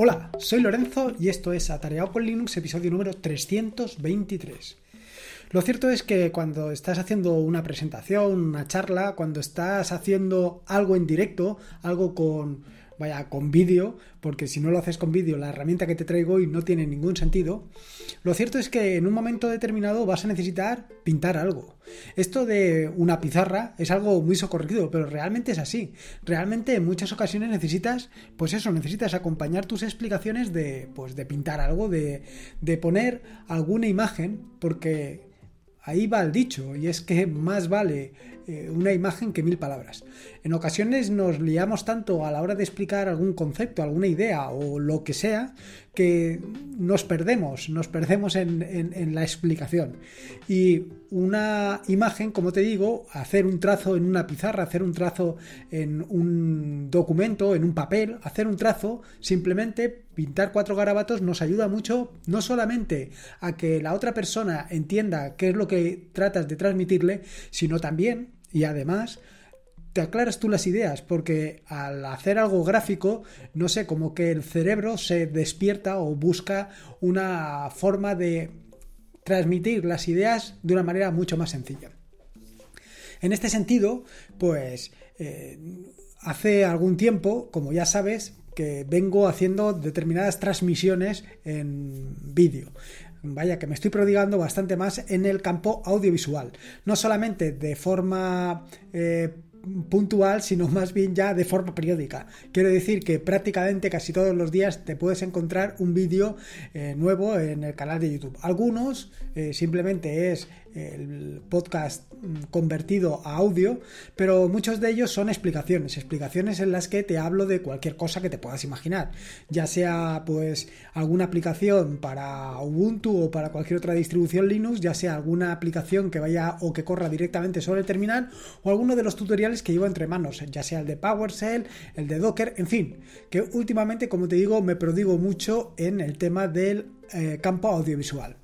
Hola, soy Lorenzo y esto es Atareado con Linux, episodio número 323. Lo cierto es que cuando estás haciendo una presentación, una charla, cuando estás haciendo algo en directo, algo con vaya, con vídeo, porque si no lo haces con vídeo, la herramienta que te traigo hoy no tiene ningún sentido. Lo cierto es que en un momento determinado vas a necesitar pintar algo. Esto de una pizarra es algo muy socorrido, pero realmente es así. Realmente en muchas ocasiones necesitas, pues eso, necesitas acompañar tus explicaciones de, pues de pintar algo, de, de poner alguna imagen, porque ahí va el dicho, y es que más vale eh, una imagen que mil palabras. En ocasiones nos liamos tanto a la hora de explicar algún concepto, alguna idea o lo que sea, que nos perdemos, nos perdemos en, la explicación. Y una imagen, como te digo, hacer un trazo en una pizarra, hacer un trazo en un documento, en un papel, hacer un trazo, simplemente pintar cuatro garabatos nos ayuda mucho, no solamente a que la otra persona entienda qué es lo que tratas de transmitirle, sino también y además te aclaras tú las ideas, porque al hacer algo gráfico, no sé, como que el cerebro se despierta o busca una forma de transmitir las ideas de una manera mucho más sencilla. En este sentido, pues eh, hace algún tiempo, como ya sabes, que vengo haciendo determinadas transmisiones en vídeo vaya que me estoy prodigando bastante más en el campo audiovisual. No solamente de forma eh, puntual, sino más bien ya de forma periódica. Quiero decir que prácticamente casi todos los días te puedes encontrar un vídeo eh, nuevo en el canal de YouTube. Algunos eh, simplemente es el podcast mm, convertido a audio, pero muchos de ellos son explicaciones, explicaciones en las que te hablo de cualquier cosa que te puedas imaginar, ya sea pues alguna aplicación para Ubuntu o para cualquier otra distribución Linux, ya sea alguna aplicación que vaya o que corra directamente sobre el terminal o alguno de los tutoriales que llevo entre manos, ya sea el de PowerShell, el de Docker, en fin, que últimamente, como te digo, me prodigo mucho en el tema del eh, campo audiovisual.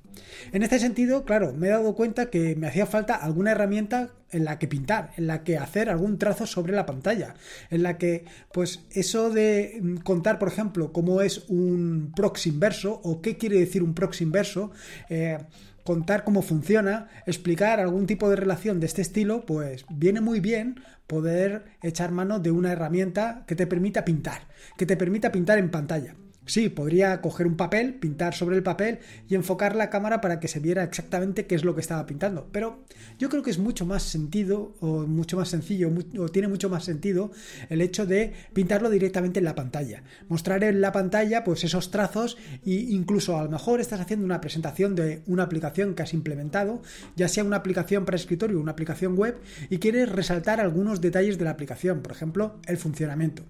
En este sentido, claro, me he dado cuenta que me hacía falta alguna herramienta en la que pintar, en la que hacer algún trazo sobre la pantalla, en la que, pues, eso de mm, contar, por ejemplo, cómo es un proxy inverso o qué quiere decir un proxy inverso, eh, contar cómo funciona, explicar algún tipo de relación de este estilo, pues viene muy bien poder echar mano de una herramienta que te permita pintar, que te permita pintar en pantalla. Sí, podría coger un papel, pintar sobre el papel y enfocar la cámara para que se viera exactamente qué es lo que estaba pintando. Pero yo creo que es mucho más sentido o mucho más sencillo o tiene mucho más sentido el hecho de pintarlo directamente en la pantalla. Mostrar en la pantalla pues esos trazos e incluso a lo mejor estás haciendo una presentación de una aplicación que has implementado, ya sea una aplicación para escritorio o una aplicación web y quieres resaltar algunos detalles de la aplicación, por ejemplo, el funcionamiento.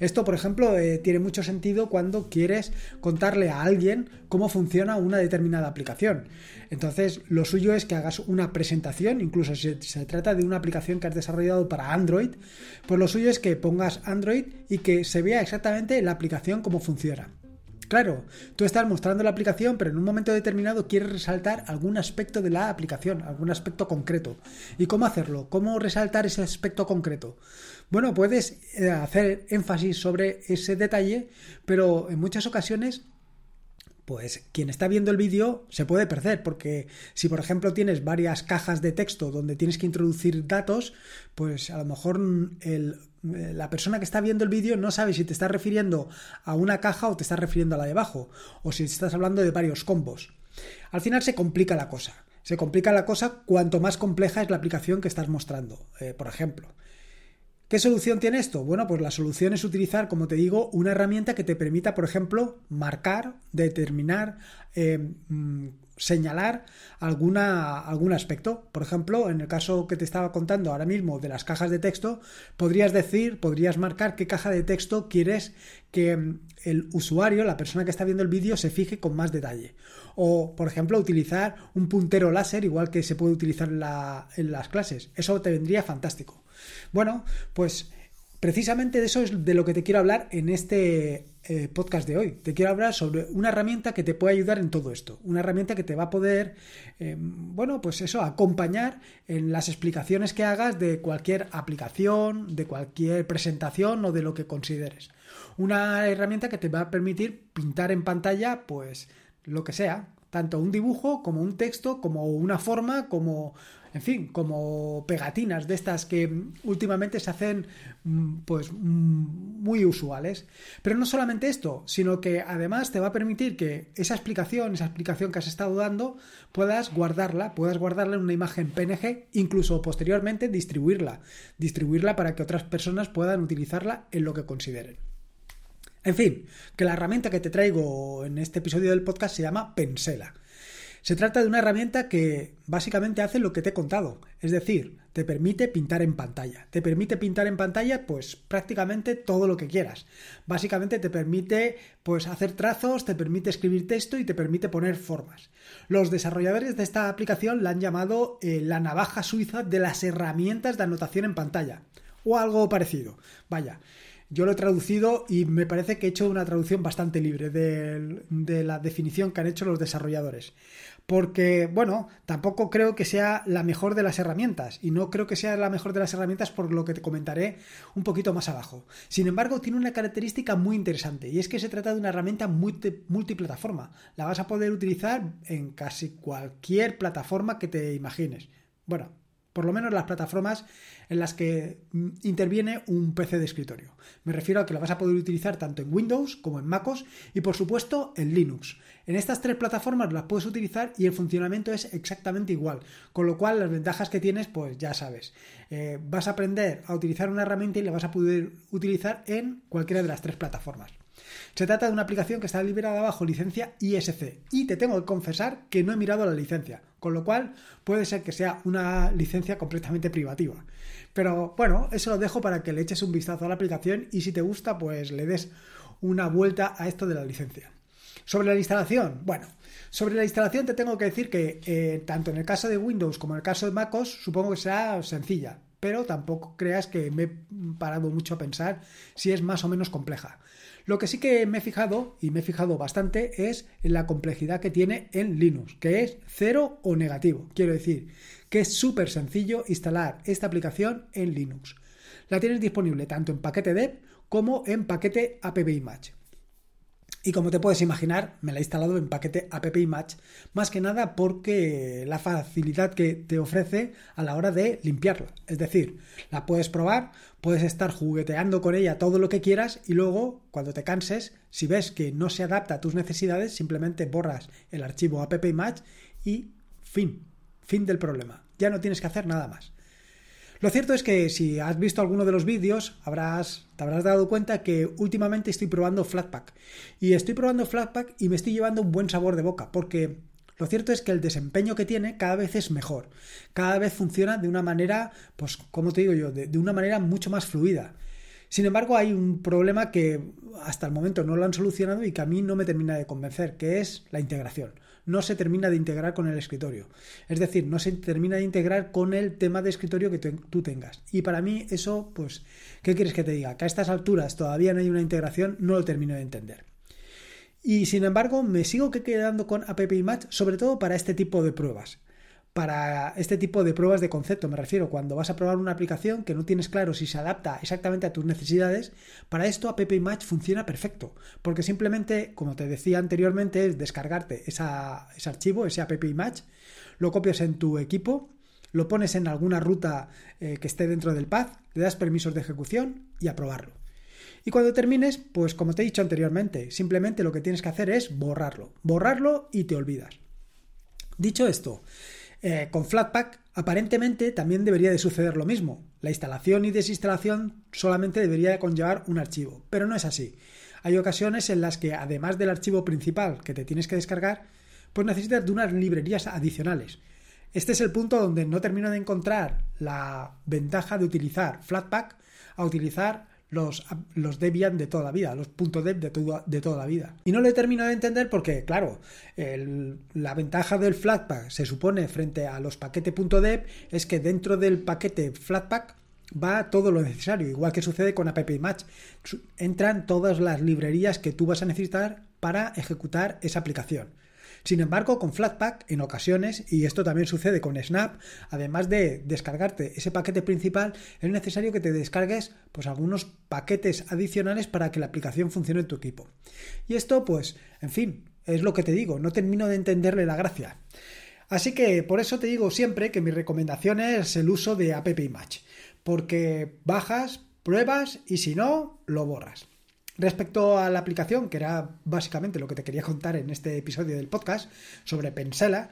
Esto, por ejemplo, eh, tiene mucho sentido cuando quieres contarle a alguien cómo funciona una determinada aplicación. Entonces, lo suyo es que hagas una presentación, incluso si se trata de una aplicación que has desarrollado para Android, pues lo suyo es que pongas Android y que se vea exactamente la aplicación cómo funciona. Claro, tú estás mostrando la aplicación, pero en un momento determinado quieres resaltar algún aspecto de la aplicación, algún aspecto concreto. ¿Y cómo hacerlo? ¿Cómo resaltar ese aspecto concreto? Bueno, puedes eh, hacer énfasis sobre ese detalle, pero en muchas ocasiones pues quien está viendo el vídeo se puede perder, porque si por ejemplo tienes varias cajas de texto donde tienes que introducir datos, pues a lo mejor el, la persona que está viendo el vídeo no sabe si te estás refiriendo a una caja o te estás refiriendo a la de abajo, o si estás hablando de varios combos. Al final se complica la cosa. Se complica la cosa cuanto más compleja es la aplicación que estás mostrando. Eh, por ejemplo, ¿Qué solución tiene esto? Bueno, pues la solución es utilizar, como te digo, una herramienta que te permita, por ejemplo, marcar, determinar, eh, mm, señalar alguna, algún aspecto. Por ejemplo, en el caso que te estaba contando ahora mismo de las cajas de texto, podrías decir, podrías marcar qué caja de texto quieres que mm, el usuario, la persona que está viendo el vídeo, se fije con más detalle. O, por ejemplo, utilizar un puntero láser, igual que se puede utilizar en las clases. Eso te vendría fantástico. Bueno, pues Precisamente de eso es de lo que te quiero hablar en este eh, podcast de hoy. Te quiero hablar sobre una herramienta que te puede ayudar en todo esto. Una herramienta que te va a poder, eh, bueno, pues eso, acompañar en las explicaciones que hagas de cualquier aplicación, de cualquier presentación o de lo que consideres. Una herramienta que te va a permitir pintar en pantalla, pues, lo que sea, tanto un dibujo como un texto, como una forma, como en fin, como pegatinas de estas que últimamente se hacen mm, pues mm, muy usuales. Pero no solamente esto, sino que además te va a permitir que esa explicación, esa explicación que has estado dando, puedas guardarla, puedas guardarla en una imagen PNG, incluso posteriormente distribuirla, distribuirla para que otras personas puedan utilizarla en lo que consideren. En fin, que la herramienta que te traigo en este episodio del podcast se llama Pensela. Se trata de una herramienta que básicamente hace lo que te he contado, es decir, te permite pintar en pantalla. Te permite pintar en pantalla pues prácticamente todo lo que quieras. Básicamente te permite pues hacer trazos, te permite escribir texto y te permite poner formas. Los desarrolladores de esta aplicación la han llamado eh, la navaja suiza de las herramientas de anotación en pantalla o algo parecido. Vaya, yo lo he traducido y me parece que he hecho una traducción bastante libre de, de, la definición que han hecho los desarrolladores porque, bueno, tampoco creo que sea la mejor de las herramientas y no creo que sea la mejor de las herramientas por lo que te comentaré un poquito más abajo. Sin embargo, tiene una característica muy interesante y es que se trata de una herramienta multiplataforma. La vas a poder utilizar en casi cualquier plataforma que te imagines. Bueno, por lo menos las plataformas en las que mm, interviene un PC de escritorio. Me refiero a que lo vas a poder utilizar tanto en Windows como en MacOS y por supuesto en Linux. En estas tres plataformas las puedes utilizar y el funcionamiento es exactamente igual, con lo cual las ventajas que tienes pues ya sabes. Eh, vas a aprender a utilizar una herramienta y la vas a poder utilizar en cualquiera de las tres plataformas. Se trata de una aplicación que está liberada bajo licencia ISC y te tengo que confesar que no he mirado la licencia, con lo cual puede ser que sea una licencia completamente privativa. Pero bueno, eso lo dejo para que le eches un vistazo a la aplicación y si te gusta, pues le des una vuelta a esto de la licencia. Sobre la instalación, bueno, sobre la instalación te tengo que decir que eh, tanto en el caso de Windows como en el caso de MacOS supongo que será sencilla, pero tampoco creas que me he parado mucho a pensar si es más o menos compleja. Lo que sí que me he fijado, y me he fijado bastante, es en la complejidad que tiene en Linux, que es cero o negativo. Quiero decir que es súper sencillo instalar esta aplicación en Linux. La tienes disponible tanto en paquete dev como en paquete app image. Y como te puedes imaginar, me la he instalado en paquete app match, más que nada porque la facilidad que te ofrece a la hora de limpiarla. Es decir, la puedes probar, puedes estar jugueteando con ella todo lo que quieras y luego, cuando te canses, si ves que no se adapta a tus necesidades, simplemente borras el archivo app match y fin, fin del problema. Ya no tienes que hacer nada más. Lo cierto es que si has visto alguno de los vídeos, te habrás dado cuenta que últimamente estoy probando Flatpak. Y estoy probando Flatpak y me estoy llevando un buen sabor de boca, porque lo cierto es que el desempeño que tiene cada vez es mejor. Cada vez funciona de una manera, pues, como te digo yo, de, de una manera mucho más fluida. Sin embargo, hay un problema que hasta el momento no lo han solucionado y que a mí no me termina de convencer, que es la integración no se termina de integrar con el escritorio. Es decir, no se termina de integrar con el tema de escritorio que tú tengas. Y para mí eso, pues, ¿qué quieres que te diga? Que a estas alturas todavía no hay una integración, no lo termino de entender. Y sin embargo, me sigo quedando con App Match, sobre todo para este tipo de pruebas para este tipo de pruebas de concepto. Me refiero cuando vas a probar una aplicación que no tienes claro si se adapta exactamente a tus necesidades. Para esto App Match funciona perfecto, porque simplemente, como te decía anteriormente, es descargarte ese archivo, ese App Match, lo copias en tu equipo, lo pones en alguna ruta eh, que esté dentro del path, le das permisos de ejecución y a probarlo. Y cuando termines, pues como te he dicho anteriormente, simplemente lo que tienes que hacer es borrarlo. Borrarlo y te olvidas. Dicho esto, eh, con Flatpak aparentemente también debería de suceder lo mismo. La instalación y desinstalación solamente debería de conllevar un archivo, pero no es así. Hay ocasiones en las que además del archivo principal que te tienes que descargar, pues necesitas de unas librerías adicionales. Este es el punto donde no termino de encontrar la ventaja de utilizar Flatpak a utilizar los, los Debian de toda la vida, los .deb de, de toda la vida. Y no lo he terminado de entender porque, claro, la ventaja del Flatpak se supone frente a los paquetes .deb es que dentro del paquete Flatpak va todo lo necesario, igual que sucede con App Match. Entran todas las librerías que tú vas a necesitar para ejecutar esa aplicación. Sin embargo, con Flatpak, en ocasiones, y esto también sucede con Snap, además de descargarte ese paquete principal, es necesario que te descargues pues, algunos paquetes adicionales para que la aplicación funcione en tu equipo. Y esto, pues, en fin, es lo que te digo, no termino de entenderle la gracia. Así que por eso te digo siempre que mi recomendación es el uso de App Match, porque bajas, pruebas y si no, lo borras. Respecto a la aplicación, que era básicamente lo que te quería contar en este episodio del podcast sobre Pensela,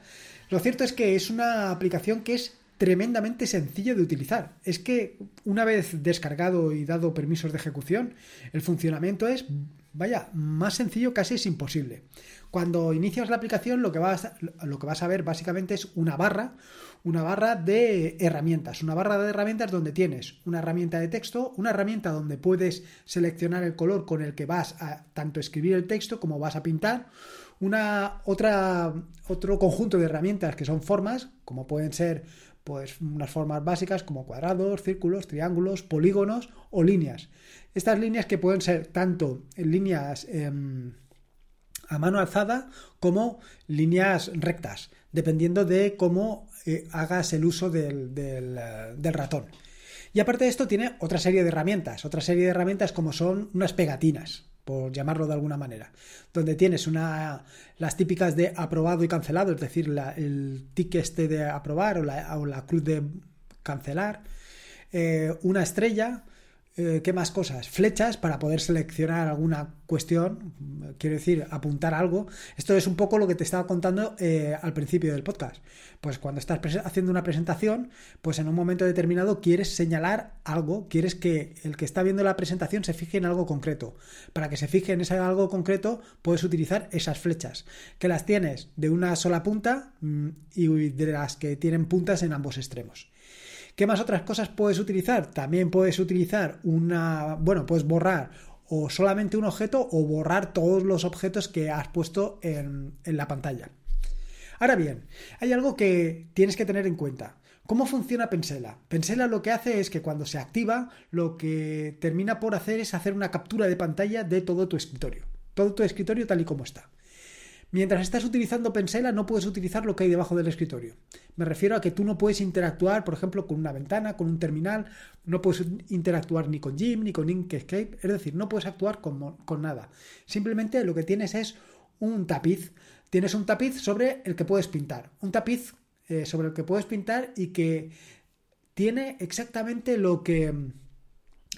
lo cierto es que es una aplicación que es tremendamente sencillo de utilizar. Es que una vez descargado y dado permisos de ejecución, el funcionamiento es, vaya, más sencillo casi es imposible. Cuando inicias la aplicación lo que vas, a ver básicamente es una barra, una barra de herramientas, una barra de herramientas donde tienes una herramienta de texto, una herramienta donde puedes seleccionar el color con el que vas a tanto escribir el texto como vas a pintar, una otra otro conjunto de herramientas que son formas, como pueden ser pues unas formas básicas como cuadrados, círculos, triángulos, polígonos o líneas. Estas líneas que pueden ser tanto líneas em, a mano alzada como líneas rectas, dependiendo de cómo eh, hagas el uso del, eh, del, ratón. Y aparte de esto tiene otra serie de herramientas, otra serie de herramientas como son unas pegatinas, por llamarlo de alguna manera, donde tienes una, las típicas de aprobado y cancelado, es decir, el tic este de aprobar o la, cruz de cancelar, eh, una estrella, eh, ¿Qué más cosas? Flechas para poder seleccionar alguna cuestión, quiero decir, apuntar algo. Esto es un poco lo que te estaba contando eh, al principio del podcast. Pues cuando estás haciendo una presentación, pues en un momento determinado quieres señalar algo, quieres que el que está viendo la presentación se fije en algo concreto. Para que se fije en ese algo concreto, puedes utilizar esas flechas, que las tienes de una sola punta mm, y de las que tienen puntas en ambos extremos. ¿Qué más otras cosas puedes utilizar? También puedes utilizar una, bueno, puedes borrar o solamente un objeto o borrar todos los objetos que has puesto en, en la pantalla. Ahora bien, hay algo que tienes que tener en cuenta. ¿Cómo funciona Pensela? Pensela lo que hace es que cuando se activa, lo que termina por hacer es hacer una captura de pantalla de todo tu escritorio. Todo tu escritorio tal y como está. Mientras estás utilizando Pensela no puedes utilizar lo que hay debajo del escritorio. Me refiero a que tú no puedes interactuar, por ejemplo, con una ventana, con un terminal, no puedes interactuar ni con Jim ni con Inkscape, es decir, no puedes actuar con, nada. Simplemente lo que tienes es un tapiz. Tienes un tapiz sobre el que puedes pintar. Un tapiz eh, sobre el que puedes pintar y que tiene exactamente lo que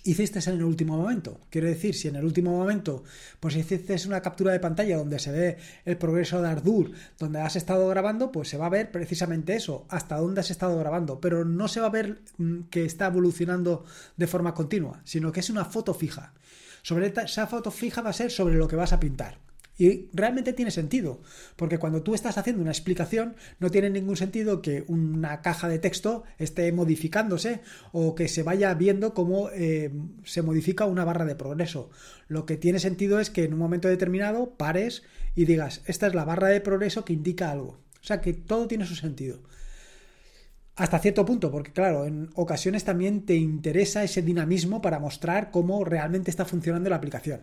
hiciste en el último momento. Quiero decir, si en el último momento pues hiciste una captura de pantalla donde se ve el progreso de Ardour, donde has estado grabando, pues se va a ver precisamente eso, hasta dónde has estado grabando, pero no se va a ver mm, que está evolucionando de forma continua, sino que es una foto fija. Sobre esa foto fija va a ser sobre lo que vas a pintar. Y realmente tiene sentido, porque cuando tú estás haciendo una explicación, no tiene ningún sentido que una caja de texto esté modificándose o que se vaya viendo cómo eh, se modifica una barra de progreso. Lo que tiene sentido es que en un momento determinado pares y digas, esta es la barra de progreso que indica algo. O sea que todo tiene su sentido. Hasta cierto punto, porque claro, en ocasiones también te interesa ese dinamismo para mostrar cómo realmente está funcionando la aplicación.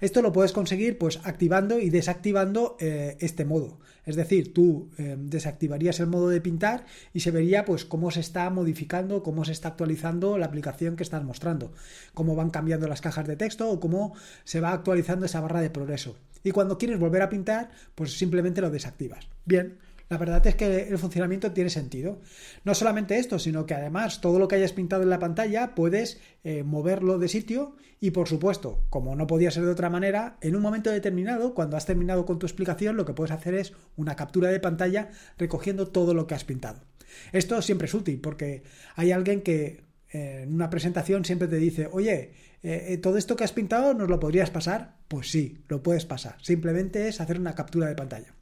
Esto lo puedes conseguir pues activando y desactivando eh, este modo. Es decir, tú eh, desactivarías el modo de pintar y se vería pues cómo se está modificando, cómo se está actualizando la aplicación que estás mostrando, cómo van cambiando las cajas de texto o cómo se va actualizando esa barra de progreso. Y cuando quieres volver a pintar, pues simplemente lo desactivas. Bien, la verdad es que el funcionamiento tiene sentido. No solamente esto, sino que además todo lo que hayas pintado en la pantalla puedes eh, moverlo de sitio y por supuesto, como no podía ser de otra manera, en un momento determinado, cuando has terminado con tu explicación, lo que puedes hacer es una captura de pantalla recogiendo todo lo que has pintado. Esto siempre es útil porque hay alguien que eh, en una presentación siempre te dice, oye, eh, todo esto que has pintado nos lo podrías pasar. Pues sí, lo puedes pasar. Simplemente es hacer una captura de pantalla.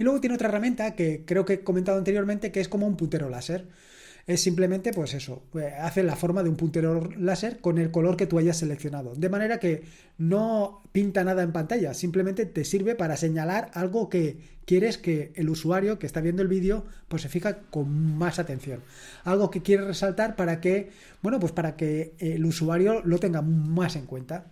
Y luego tiene otra herramienta que creo que he comentado anteriormente que es como un puntero láser. es simplemente, pues eso, eh, hace la forma de un puntero láser con el color que tú hayas seleccionado. De manera que no pinta nada en pantalla, simplemente te sirve para señalar algo que quieres que el usuario que está viendo el vídeo pues se fija con más atención. Algo que quieres resaltar para que, bueno, pues para que el usuario lo tenga más en cuenta.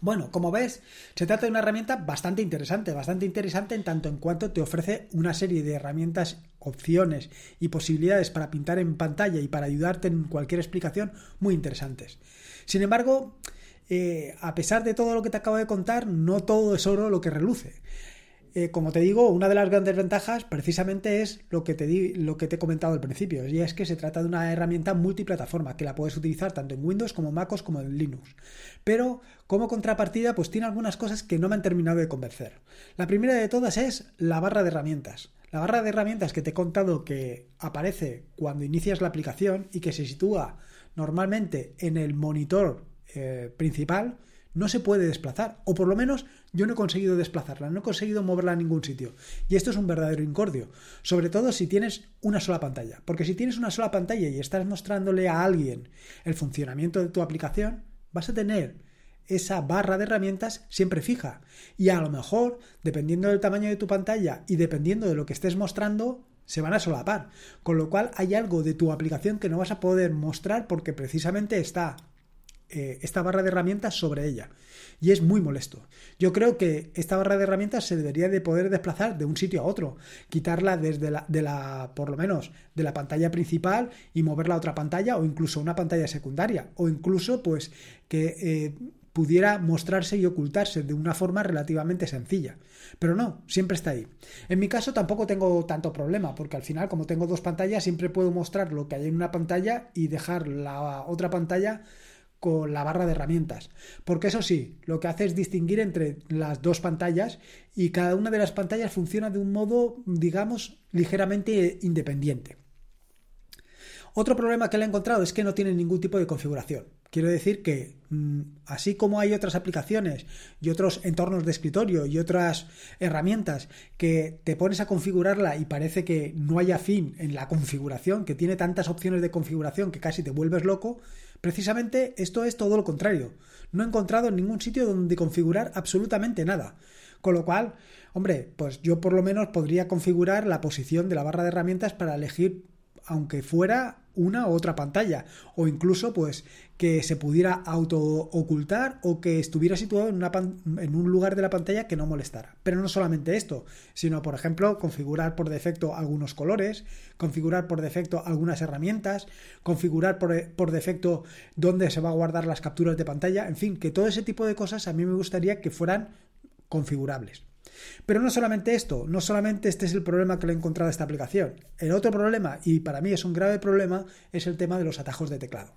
Bueno, como ves, se trata de una herramienta bastante interesante, bastante interesante en tanto en cuanto te ofrece una serie de herramientas, opciones y posibilidades para pintar en pantalla y para ayudarte en cualquier explicación muy interesantes. Sin embargo, eh, a pesar de todo lo que te acabo de contar, no todo es oro lo que reluce. Eh, como te digo, una de las grandes ventajas precisamente es lo que, te di, lo que te he comentado al principio, y es que se trata de una herramienta multiplataforma que la puedes utilizar tanto en Windows como en MacOS como en Linux. Pero como contrapartida, pues tiene algunas cosas que no me han terminado de convencer. La primera de todas es la barra de herramientas. La barra de herramientas que te he contado que aparece cuando inicias la aplicación y que se sitúa normalmente en el monitor eh, principal, no se puede desplazar, o por lo menos yo no he conseguido desplazarla, no he conseguido moverla a ningún sitio. Y esto es un verdadero incordio, sobre todo si tienes una sola pantalla, porque si tienes una sola pantalla y estás mostrándole a alguien el funcionamiento de tu aplicación, vas a tener esa barra de herramientas siempre fija. Y a lo mejor, dependiendo del tamaño de tu pantalla y dependiendo de lo que estés mostrando, se van a solapar. Con lo cual hay algo de tu aplicación que no vas a poder mostrar porque precisamente está eh, esta barra de herramientas sobre ella. Y es muy molesto. Yo creo que esta barra de herramientas se debería de poder desplazar de un sitio a otro, quitarla desde la, de la, por lo menos, de la pantalla principal y moverla a otra pantalla o incluso una pantalla secundaria o incluso pues que eh, pudiera mostrarse y ocultarse de una forma relativamente sencilla. Pero no, siempre está ahí. En mi caso tampoco tengo tanto problema, porque al final, como tengo dos pantallas, siempre puedo mostrar lo que hay en una pantalla y dejar la otra pantalla la barra de herramientas. Porque eso sí, lo que hace es distinguir entre las dos pantallas y cada una de las pantallas funciona de un modo, digamos, ligeramente independiente. Otro problema que le he encontrado es que no tiene ningún tipo de configuración. Quiero decir que, mm, así como hay otras aplicaciones y otros entornos de escritorio y otras herramientas que te pones a configurarla y parece que no haya fin en la configuración, que tiene tantas opciones de configuración que casi te vuelves loco, Precisamente esto es todo lo contrario. No he encontrado en ningún sitio donde configurar absolutamente nada. Con lo cual, hombre, pues yo por lo menos podría configurar la posición de la barra de herramientas para elegir aunque fuera una u otra pantalla o incluso pues que se pudiera auto ocultar o que estuviera situado en, una en, un lugar de la pantalla que no molestara. Pero no solamente esto, sino por ejemplo configurar por defecto algunos colores, configurar por defecto algunas herramientas, configurar por, por defecto dónde se va a guardar las capturas de pantalla, en fin, que todo ese tipo de cosas a mí me gustaría que fueran configurables. Pero no solamente esto, no solamente este es el problema que le he encontrado a esta aplicación. El otro problema, y para mí es un grave problema, es el tema de los atajos de teclado.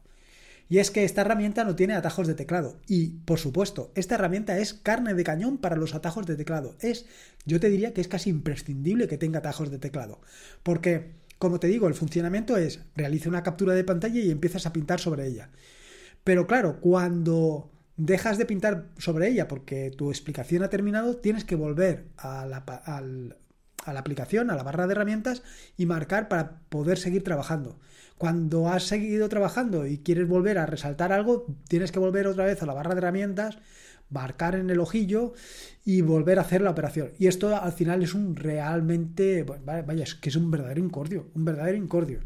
Y es que esta herramienta no tiene atajos de teclado. Y, por supuesto, esta herramienta es carne de cañón para los atajos de teclado. Es, yo te diría que es casi imprescindible que tenga atajos de teclado. Porque, como te digo, el funcionamiento es, realiza una captura de pantalla y empiezas a pintar sobre ella. Pero claro, cuando dejas de pintar sobre ella porque tu explicación ha terminado, tienes que volver a la, a la aplicación, a la barra de herramientas y marcar para poder seguir trabajando. Cuando has seguido trabajando y quieres volver a resaltar algo, tienes que volver otra vez a la barra de herramientas, marcar en el ojillo y volver a hacer la operación. Y esto al final es un realmente, vaya, es que es un verdadero incordio, un verdadero incordio.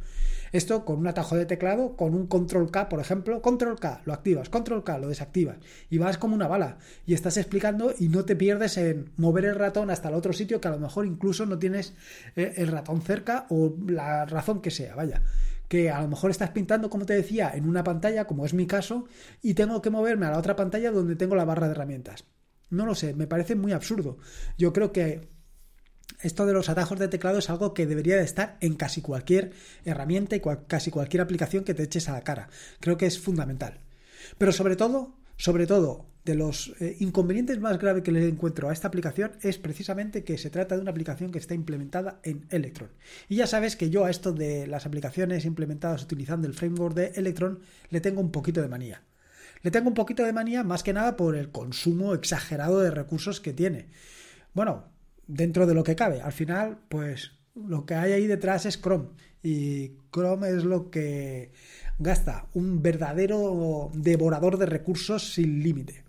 Esto con un atajo de teclado, con un control K, por ejemplo, control K, lo activas, control K, lo desactivas. Y vas como una bala. Y estás explicando y no te pierdes en mover el ratón hasta el otro sitio que a lo mejor incluso no tienes eh, el ratón cerca o la razón que sea, vaya. Que a lo mejor estás pintando, como te decía, en una pantalla, como es mi caso, y tengo que moverme a la otra pantalla donde tengo la barra de herramientas. No lo sé, me parece muy absurdo. Yo creo que esto de los atajos de teclado es algo que debería de estar en casi cualquier herramienta y casi cualquier aplicación que te eches a la cara. Creo que es fundamental. Pero sobre todo, sobre todo, de los eh, inconvenientes más graves que le encuentro a esta aplicación es precisamente que se trata de una aplicación que está implementada en Electron. Y ya sabes que yo a esto de las aplicaciones implementadas utilizando el framework de Electron le tengo un poquito de manía. Le tengo un poquito de manía más que nada por el consumo exagerado de recursos que tiene. Bueno, dentro de lo que cabe. Al final, pues lo que hay ahí detrás es Chrome. y Chrome es lo que gasta, un verdadero devorador de recursos sin límite.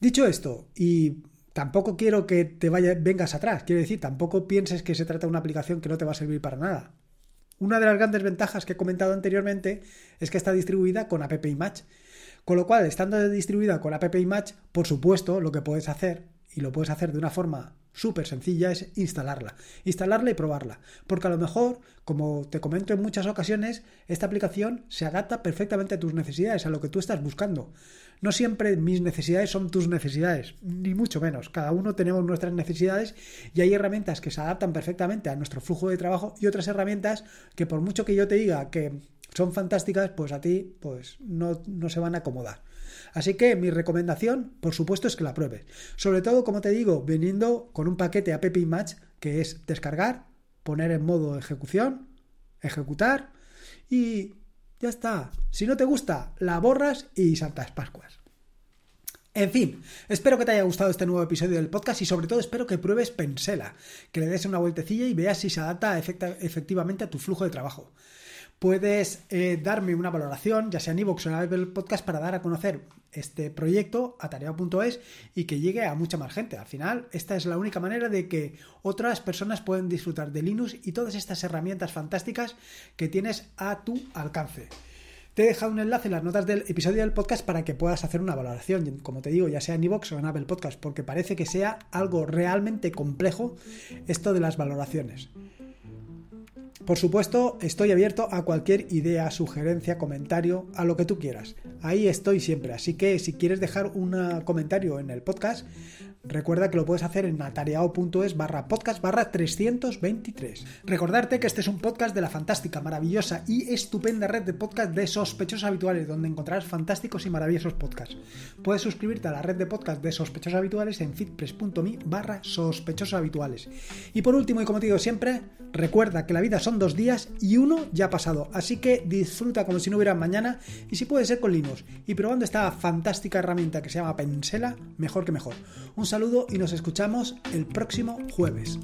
Dicho esto, y tampoco quiero que te vaya, vengas atrás, quiero decir, tampoco pienses que se trata de una aplicación que no te va a servir para nada. Una de las grandes ventajas que he comentado anteriormente es que está distribuida con App Match. Con lo cual, estando distribuida con App Match, por supuesto, lo que puedes hacer, y lo puedes hacer de una forma súper sencilla, es instalarla. Instalarla y probarla. Porque a lo mejor, como te comento en muchas ocasiones, esta aplicación se adapta perfectamente a tus necesidades, a lo que tú estás buscando. No siempre mis necesidades son tus necesidades, ni mucho menos. Cada uno tenemos nuestras necesidades y hay herramientas que se adaptan perfectamente a nuestro flujo de trabajo y otras herramientas que por mucho que yo te diga que son fantásticas, pues a ti pues no, no se van a acomodar. Así que mi recomendación, por supuesto, es que la pruebes. Sobre todo, como te digo, viniendo con un paquete App Match que es descargar, poner en modo ejecución, ejecutar y ya está. Si no te gusta, la borras y saltas Pascuas. En fin, espero que te haya gustado este nuevo episodio del podcast y sobre todo espero que pruebes Pensela, que le des una vueltecilla y veas si se adapta efectivamente a tu flujo de trabajo puedes eh, darme una valoración, ya sea en iVoox o en Apple Podcast, para dar a conocer este proyecto a tarea.es y que llegue a mucha más gente. Al final, esta es la única manera de que otras personas puedan disfrutar de Linux y todas estas herramientas fantásticas que tienes a tu alcance. Te he dejado un enlace en las notas del episodio del podcast para que puedas hacer una valoración, como te digo, ya sea en iVoox o en Apple Podcast, porque parece que sea algo realmente complejo esto de las valoraciones. Por supuesto, estoy abierto a cualquier idea, sugerencia, comentario, a lo que tú quieras. Ahí estoy siempre, así que si quieres dejar un comentario en el podcast, Recuerda que lo puedes hacer en atareao.es barra podcast barra 323. Recordarte que este es un podcast de la fantástica, maravillosa y estupenda red de podcast de sospechosos habituales, donde encontrarás fantásticos y maravillosos podcasts. Puedes suscribirte a la red de podcast de sospechosos habituales en fitpress.me barra sospechosos habituales. Y por último, y como te digo siempre, recuerda que la vida son dos días y uno ya ha pasado, así que disfruta como si no hubiera mañana y si puede ser con Linux y probando esta fantástica herramienta que se llama Pensela, mejor que mejor. Un saludo y nos escuchamos el próximo jueves.